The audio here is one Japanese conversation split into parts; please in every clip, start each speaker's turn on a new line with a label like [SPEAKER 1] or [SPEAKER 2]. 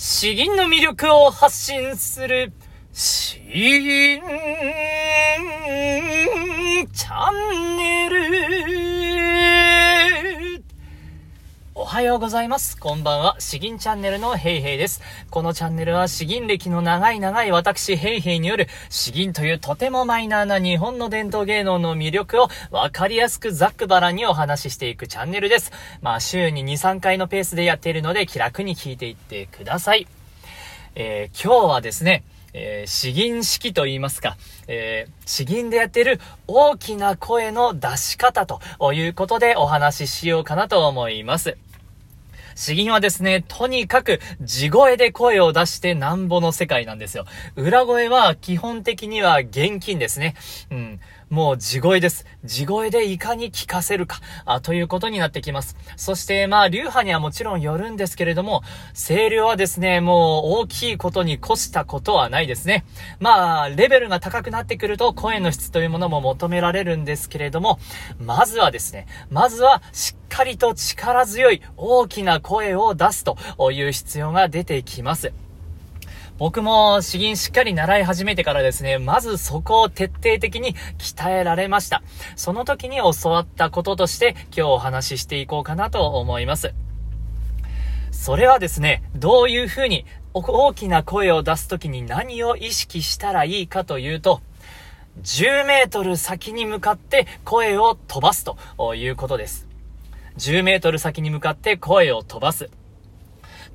[SPEAKER 1] 詩吟の魅力を発信する、詩吟チャンネル。はようございます。こんばんは。詩吟チャンネルのヘイヘイです。このチャンネルは詩吟歴の長い長い私ヘイヘイによる詩吟というとてもマイナーな日本の伝統芸能の魅力をわかりやすくざっくばらにお話ししていくチャンネルです。まあ週に2、3回のペースでやっているので気楽に聞いていってください。えー、今日はですね、えー、詩吟式と言いますか、えー、詩吟でやってる大きな声の出し方ということでお話ししようかなと思います。詩吟はですね、とにかく地声で声を出してなんぼの世界なんですよ。裏声は基本的には現金ですね。うん。もう地声です。地声でいかに聞かせるか、あということになってきます。そして、まあ、流派にはもちろんよるんですけれども、声量はですね、もう大きいことに越したことはないですね。まあ、レベルが高くなってくると声の質というものも求められるんですけれども、まずはですね、まずはしっかりと力強い大きな声を出すという必要が出てきます。僕も詩吟しっかり習い始めてからですね、まずそこを徹底的に鍛えられました。その時に教わったこととして今日お話ししていこうかなと思います。それはですね、どういうふうに大きな声を出す時に何を意識したらいいかというと、10メートル先に向かって声を飛ばすということです。10メートル先に向かって声を飛ばす。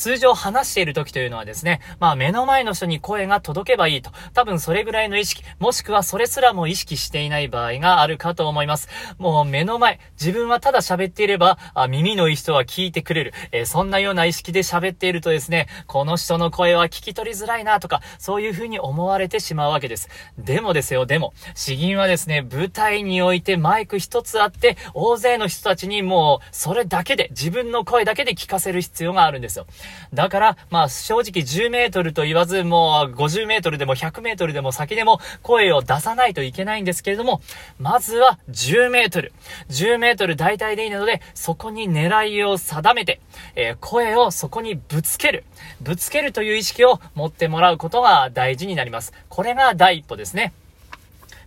[SPEAKER 1] 通常話している時というのはですね、まあ目の前の人に声が届けばいいと。多分それぐらいの意識、もしくはそれすらも意識していない場合があるかと思います。もう目の前、自分はただ喋っていれば、あ耳のいい人は聞いてくれる。えー、そんなような意識で喋っているとですね、この人の声は聞き取りづらいなとか、そういう風に思われてしまうわけです。でもですよ、でも、詩吟はですね、舞台においてマイク一つあって、大勢の人たちにもう、それだけで、自分の声だけで聞かせる必要があるんですよ。だから、まあ正直10メートルと言わず、もう50メートルでも100メートルでも先でも声を出さないといけないんですけれども、まずは10メートル。10メートル大体でいいので、そこに狙いを定めて、えー、声をそこにぶつける。ぶつけるという意識を持ってもらうことが大事になります。これが第一歩ですね。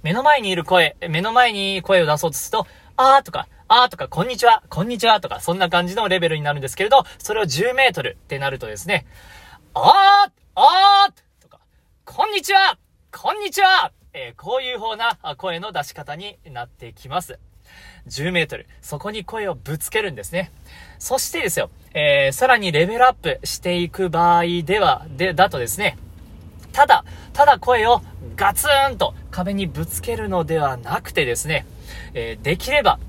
[SPEAKER 1] 目の前にいる声、目の前に声を出そうとすると、あーとか、あーとか、こんにちは、こんにちはとか、そんな感じのレベルになるんですけれど、それを10メートルってなるとですね、あーあーとか、こんにちはこんにちはえー、こういう方な声の出し方になってきます。10メートル。そこに声をぶつけるんですね。そしてですよ、えー、さらにレベルアップしていく場合では、で、だとですね、ただ、ただ声をガツンと壁にぶつけるのではなくてですね、えー、できれば、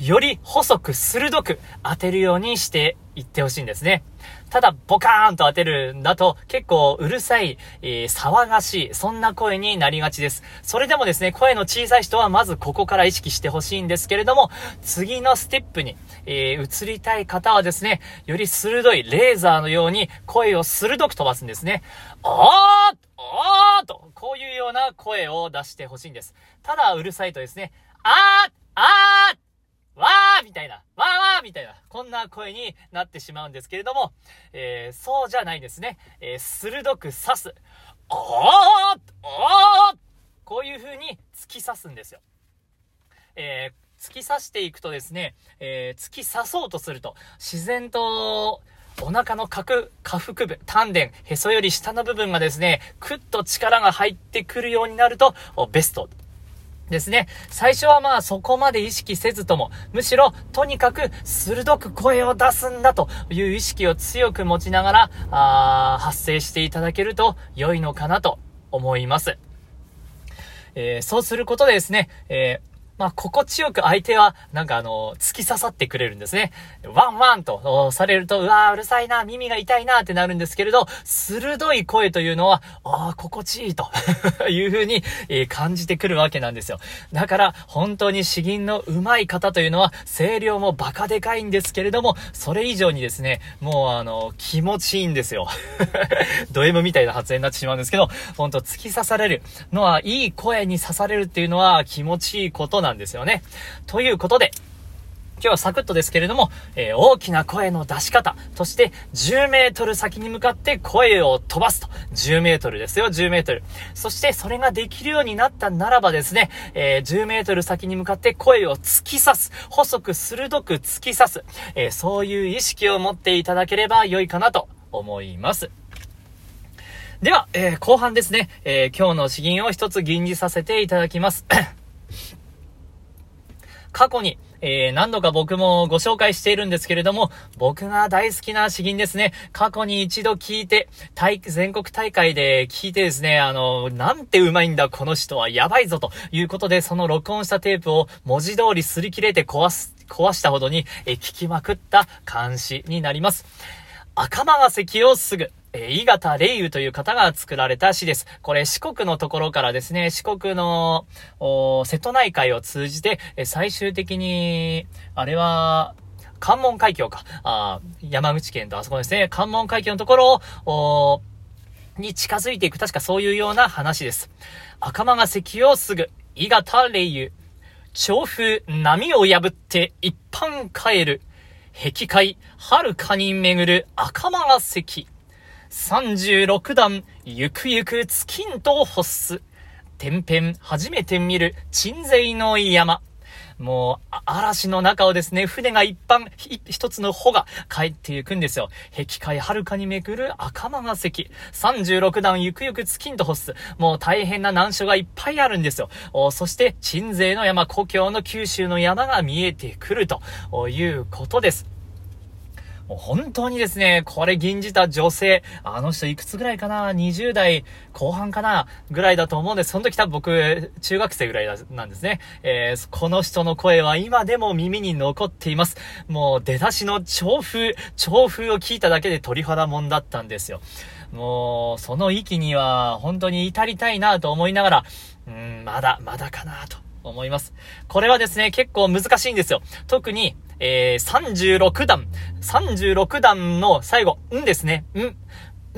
[SPEAKER 1] より細く鋭く当てるようにしていってほしいんですね。ただ、ボカーンと当てるんだと、結構うるさい、えー、騒がしい、そんな声になりがちです。それでもですね、声の小さい人はまずここから意識してほしいんですけれども、次のステップに、えー、移りたい方はですね、より鋭いレーザーのように声を鋭く飛ばすんですね。あーあーと、こういうような声を出してほしいんです。ただ、うるさいとですね、あーあーわーみたいな、わーわーみたいな、こんな声になってしまうんですけれども、えー、そうじゃないですね。えー、鋭く刺す。おーおーこういう風に突き刺すんですよ。えー、突き刺していくとですね、え、突き刺そうとすると、自然と、お腹の角、下腹部、丹田、へそより下の部分がですね、くっと力が入ってくるようになると、ベストですね。最初はまあそこまで意識せずとも、むしろとにかく鋭く声を出すんだという意識を強く持ちながら、あ発声していただけると良いのかなと思います。えー、そうすることでですね、えーまあ、心地よく相手は、なんかあの、突き刺さってくれるんですね。ワンワンとされると、うわーうるさいな、耳が痛いなってなるんですけれど、鋭い声というのは、ああ、心地いいと いう風に、え、感じてくるわけなんですよ。だから、本当に詩吟の上手い方というのは、声量もバカでかいんですけれども、それ以上にですね、もうあの、気持ちいいんですよ。ド M みたいな発言になってしまうんですけど、ほんと突き刺されるのは、いい声に刺されるっていうのは気持ちいいことなんですよね。ということで、今日はサクッとですけれども、えー、大きな声の出し方、そして10メートル先に向かって声を飛ばすと。10メートルですよ、10メートル。そしてそれができるようになったならばですね、えー、10メートル先に向かって声を突き刺す。細く鋭く突き刺す。えー、そういう意識を持っていただければ良いかなと思います。では、え、後半ですね、え、今日の詩吟を一つ吟じさせていただきます。過去に、えー、何度か僕もご紹介しているんですけれども、僕が大好きな詩吟ですね。過去に一度聞いて、大、全国大会で聞いてですね、あの、なんてうまいんだ、この人はやばいぞということで、その録音したテープを文字通り擦り切れて壊す、壊したほどに、えー、聞きまくった監視になります。赤間が関をすぐ。えー、伊方霊雨という方が作られた詩です。これ四国のところからですね、四国の、瀬戸内海を通じて、え最終的に、あれは、関門海峡か。あ山口県とあそこですね、関門海峡のところを、に近づいていく、確かそういうような話です。赤間が関をすぐ、伊方霊雨。調風、波を破って一般帰る。壁海、遥かに巡る赤間が関。36段、ゆくゆく月んと欲す。天辺、初めて見る、鎮西の山。もう、嵐の中をですね、船が一般、一つの帆が帰っていくんですよ。壁海遥かにめくる赤間が関。36段ゆくゆく月んと欲す。もう大変な難所がいっぱいあるんですよ。そして、鎮西の山、故郷の九州の山が見えてくるということです。もう本当にですね、これ吟じた女性、あの人いくつぐらいかな ?20 代後半かなぐらいだと思うんです。その時多分僕、中学生ぐらいなんですね。えー、この人の声は今でも耳に残っています。もう出だしの調風、調風を聞いただけで鳥肌もんだったんですよ。もう、その域には本当に至りたいなと思いながら、うん、まだ、まだかなと思います。これはですね、結構難しいんですよ。特に、えー、36段、36段の最後、んですね。ん、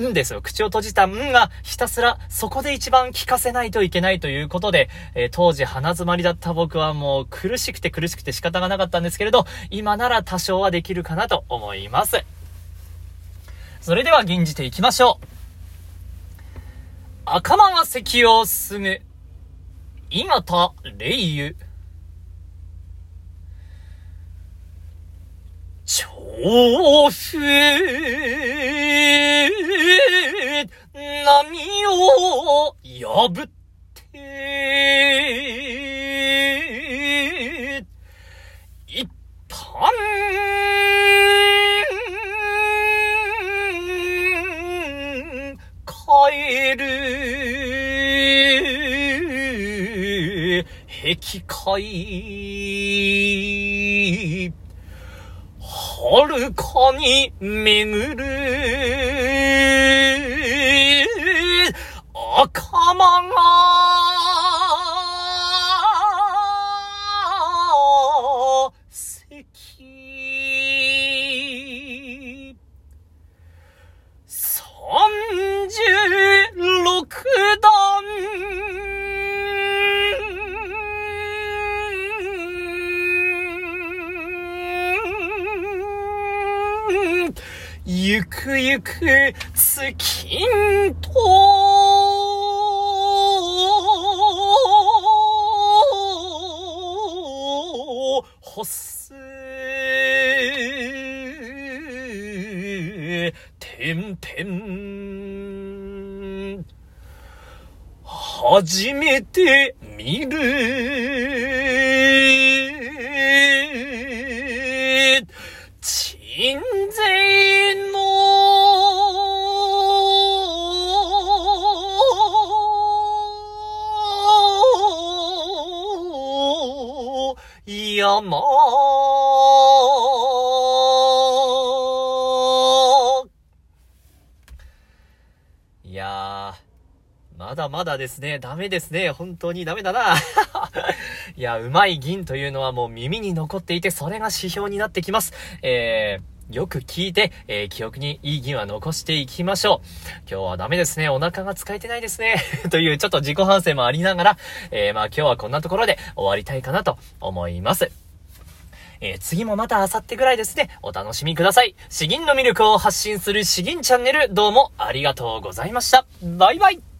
[SPEAKER 1] んですよ。口を閉じたんがひたすらそこで一番聞かせないといけないということで、えー、当時鼻詰まりだった僕はもう苦しくて苦しくて仕方がなかったんですけれど、今なら多少はできるかなと思います。それでは吟じていきましょう。赤間が席を進む、伊方霊雨。調布、波を破って、機会、はるかに巡る赤間がくゆく月んとほすてんてん。初めて見る。まだまだですね。ダメですね。本当にダメだな。いや、うまい銀というのはもう耳に残っていて、それが指標になってきます。えー、よく聞いて、えー、記憶にいい銀は残していきましょう。今日はダメですね。お腹が使えてないですね。というちょっと自己反省もありながら、えー、まあ今日はこんなところで終わりたいかなと思います。えー、次もまた明後日ぐらいですね、お楽しみください。詩吟の魅力を発信する詩吟チャンネル、どうもありがとうございました。バイバイ